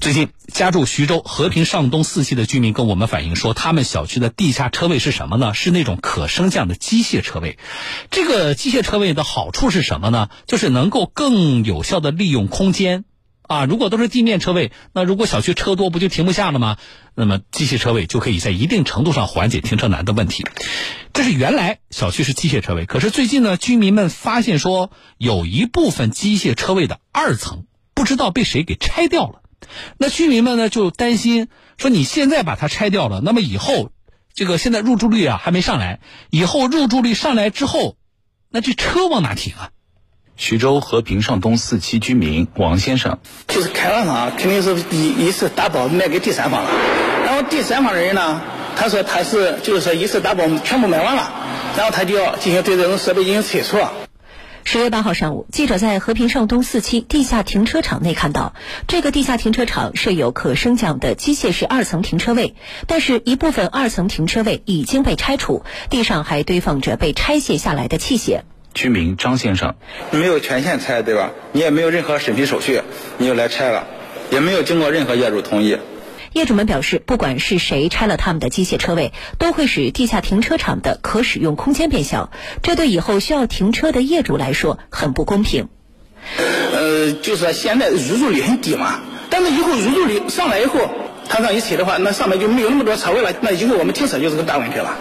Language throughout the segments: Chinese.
最近，家住徐州和平上东四期的居民跟我们反映说，他们小区的地下车位是什么呢？是那种可升降的机械车位。这个机械车位的好处是什么呢？就是能够更有效的利用空间。啊，如果都是地面车位，那如果小区车多，不就停不下了吗？那么机械车位就可以在一定程度上缓解停车难的问题。这是原来小区是机械车位，可是最近呢，居民们发现说，有一部分机械车位的二层不知道被谁给拆掉了。那居民们呢就担心说，你现在把它拆掉了，那么以后这个现在入住率啊还没上来，以后入住率上来之后，那这车往哪停啊？徐州和平上东四期居民王先生，就是开发商肯定是一一次打包卖给第三方了，然后第三方的人呢，他说他是就是说一次打包全部卖完了，然后他就要进行对这种设备进行拆除。十月八号上午，记者在和平上东四期地下停车场内看到，这个地下停车场设有可升降的机械式二层停车位，但是一部分二层停车位已经被拆除，地上还堆放着被拆卸下来的器械。居民张先生，没有权限拆，对吧？你也没有任何审批手续，你就来拆了，也没有经过任何业主同意。业主们表示，不管是谁拆了他们的机械车位，都会使地下停车场的可使用空间变小，这对以后需要停车的业主来说很不公平。呃，就是说现在入住率很低嘛，但是以后入住率上来以后，他这样一拆的话，那上面就没有那么多车位了，那以后我们停车就是个大问题了。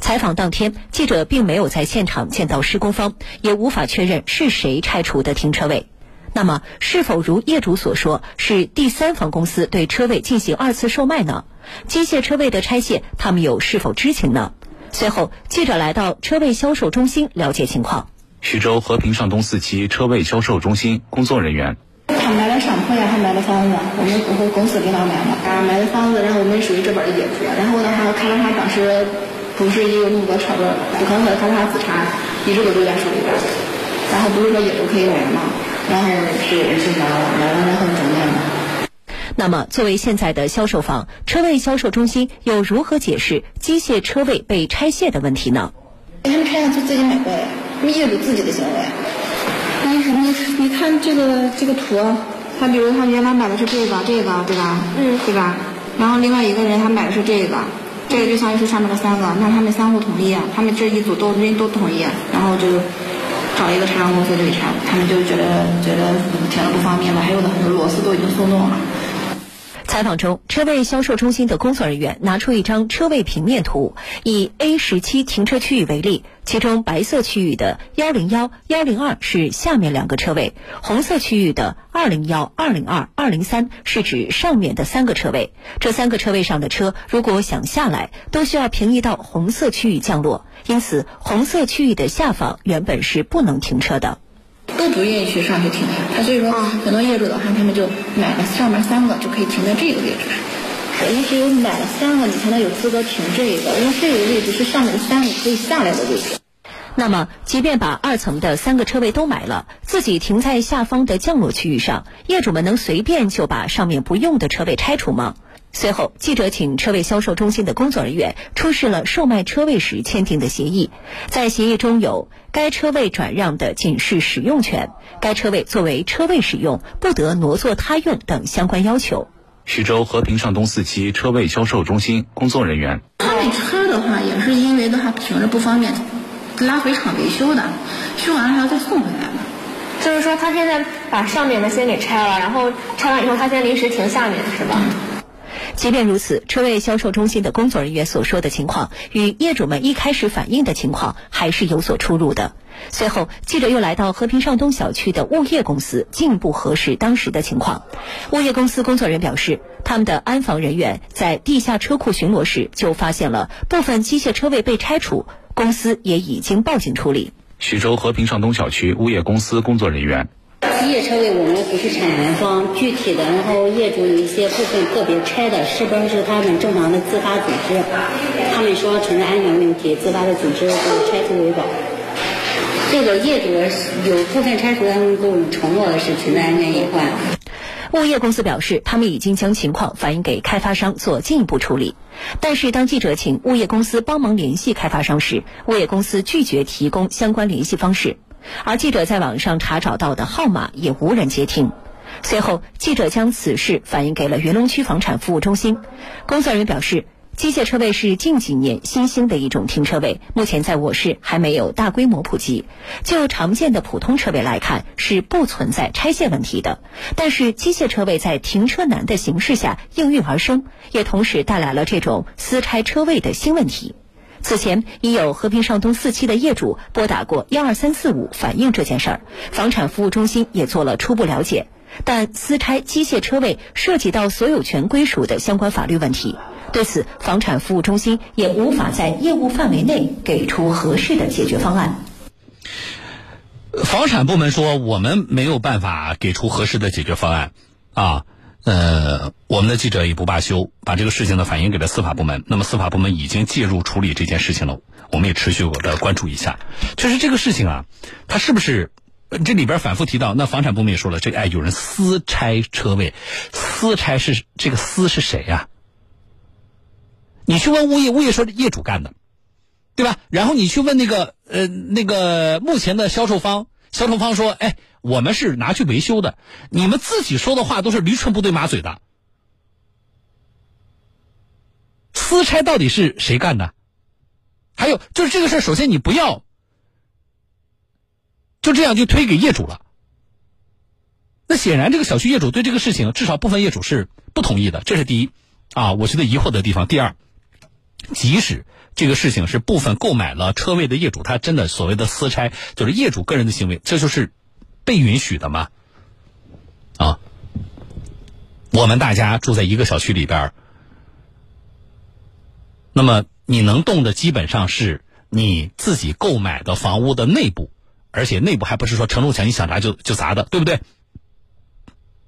采访当天，记者并没有在现场见到施工方，也无法确认是谁拆除的停车位。那么，是否如业主所说，是第三方公司对车位进行二次售卖呢？机械车位的拆卸，他们又是否知情呢？随后，记者来到车位销售中心了解情况。徐州和平上东四期车位销售中心工作人员：他买了商铺呀，还买了房子，我们不会公司领导买的。啊，买的房子，然后我们属于这边的业主，然后呢，还看到他当时不是也有那么多车位，不可能说他他自查，一直都留在手里边，然后不是说业主可以买吗？然后是是买了，买完然后怎么样呢。那么，作为现在的销售方，车位销售中心又如何解释机械车位被拆卸的问题呢？他们拆是自己买过的，业主自己的行为。你你你看这个这个图，他比如他原来买的是这个这个对吧？嗯，对吧？然后另外一个人他买的是这个，这个就相当于是上面的三个，那他们相互同意，他们这一组都人都同意，然后就。找一个拆装公司就给拆，他们就觉得觉得停了不方便的，还有的很多螺丝都已经松动了。采访中，车位销售中心的工作人员拿出一张车位平面图，以 A 十七停车区域为例，其中白色区域的幺零幺、幺零二是下面两个车位，红色区域的二零幺、二零二、二零三是指上面的三个车位。这三个车位上的车如果想下来，都需要平移到红色区域降落，因此红色区域的下方原本是不能停车的。都不愿意去上去停他所以说很多业主的话，他们就买了上面三个就可以停在这个位置。你只有买了三个，你才能有资格停这个，因为这个位置是上面三个可以下来的位置。那么，即便把二层的三个车位都买了，自己停在下方的降落区域上，业主们能随便就把上面不用的车位拆除吗？随后，记者请车位销售中心的工作人员出示了售卖车位时签订的协议。在协议中有该车位转让的仅是使用权，该车位作为车位使用，不得挪作他用等相关要求。徐州和平上东四期车位销售中心工作人员：他那车的话，也是因为的话停着不方便，拉回厂维修的，修完了还要再送回来的。就是说，他现在把上面的先给拆了，然后拆完以后，他先临时停下面，是吧？即便如此，车位销售中心的工作人员所说的情况，与业主们一开始反映的情况还是有所出入的。随后，记者又来到和平上东小区的物业公司，进一步核实当时的情况。物业公司工作人员表示，他们的安防人员在地下车库巡逻时，就发现了部分机械车位被拆除，公司也已经报警处理。徐州和平上东小区物业公司工作人员。业车位我们不是产权方，具体的，然后业主有一些部分个别拆的，是不是他们正常的自发组织？他们说存在安全问题，自发的组织拆除维保。这个业主有部分拆除，他们给我们承诺的是存在安全隐患。物业公司表示，他们已经将情况反映给开发商做进一步处理。但是，当记者请物业公司帮忙联系开发商时，物业公司拒绝提供相关联系方式。而记者在网上查找到的号码也无人接听。随后，记者将此事反映给了云龙区房产服务中心。工作人员表示，机械车位是近几年新兴的一种停车位，目前在我市还没有大规模普及。就常见的普通车位来看，是不存在拆卸问题的。但是，机械车位在停车难的形势下应运而生，也同时带来了这种私拆车位的新问题。此前已有和平上东四期的业主拨打过幺二三四五反映这件事儿，房产服务中心也做了初步了解。但私拆机械车位涉及到所有权归属的相关法律问题，对此房产服务中心也无法在业务范围内给出合适的解决方案。房产部门说，我们没有办法给出合适的解决方案，啊。呃，我们的记者也不罢休，把这个事情呢反映给了司法部门。那么司法部门已经介入处理这件事情了，我们也持续我的关注一下。确实这个事情啊，它是不是这里边反复提到？那房产部门也说了，这个哎有人私拆车位，私拆是这个私是谁呀？你去问物业，物业说业主干的，对吧？然后你去问那个呃那个目前的销售方，销售方说，哎。我们是拿去维修的，你们自己说的话都是驴唇不对马嘴的。私拆到底是谁干的？还有就是这个事儿，首先你不要就这样就推给业主了。那显然这个小区业主对这个事情，至少部分业主是不同意的，这是第一啊，我觉得疑惑的地方。第二，即使这个事情是部分购买了车位的业主，他真的所谓的私拆，就是业主个人的行为，这就是。被允许的吗？啊，我们大家住在一个小区里边那么你能动的基本上是你自己购买的房屋的内部，而且内部还不是说承重墙你想砸就就砸的，对不对？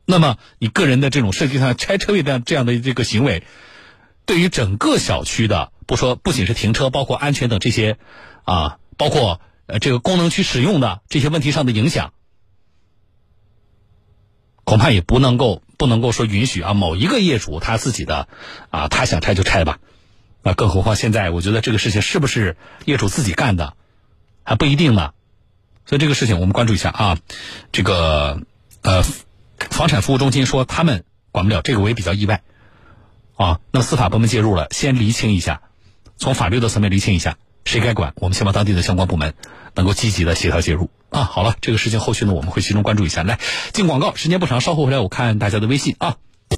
那么你个人的这种设计上拆车位的这样的这个行为，对于整个小区的，不说不仅是停车，包括安全等这些啊，包括呃这个功能区使用的这些问题上的影响。恐怕也不能够不能够说允许啊，某一个业主他自己的啊，他想拆就拆吧。那更何况现在，我觉得这个事情是不是业主自己干的，还不一定呢。所以这个事情我们关注一下啊。这个呃，房产服务中心说他们管不了，这个我也比较意外啊。那么司法部门介入了，先厘清一下，从法律的层面厘清一下，谁该管？我们先把当地的相关部门能够积极的协调介入。啊，好了，这个事情后续呢，我们会集中关注一下。来，进广告，时间不长，稍后回来我看大家的微信啊。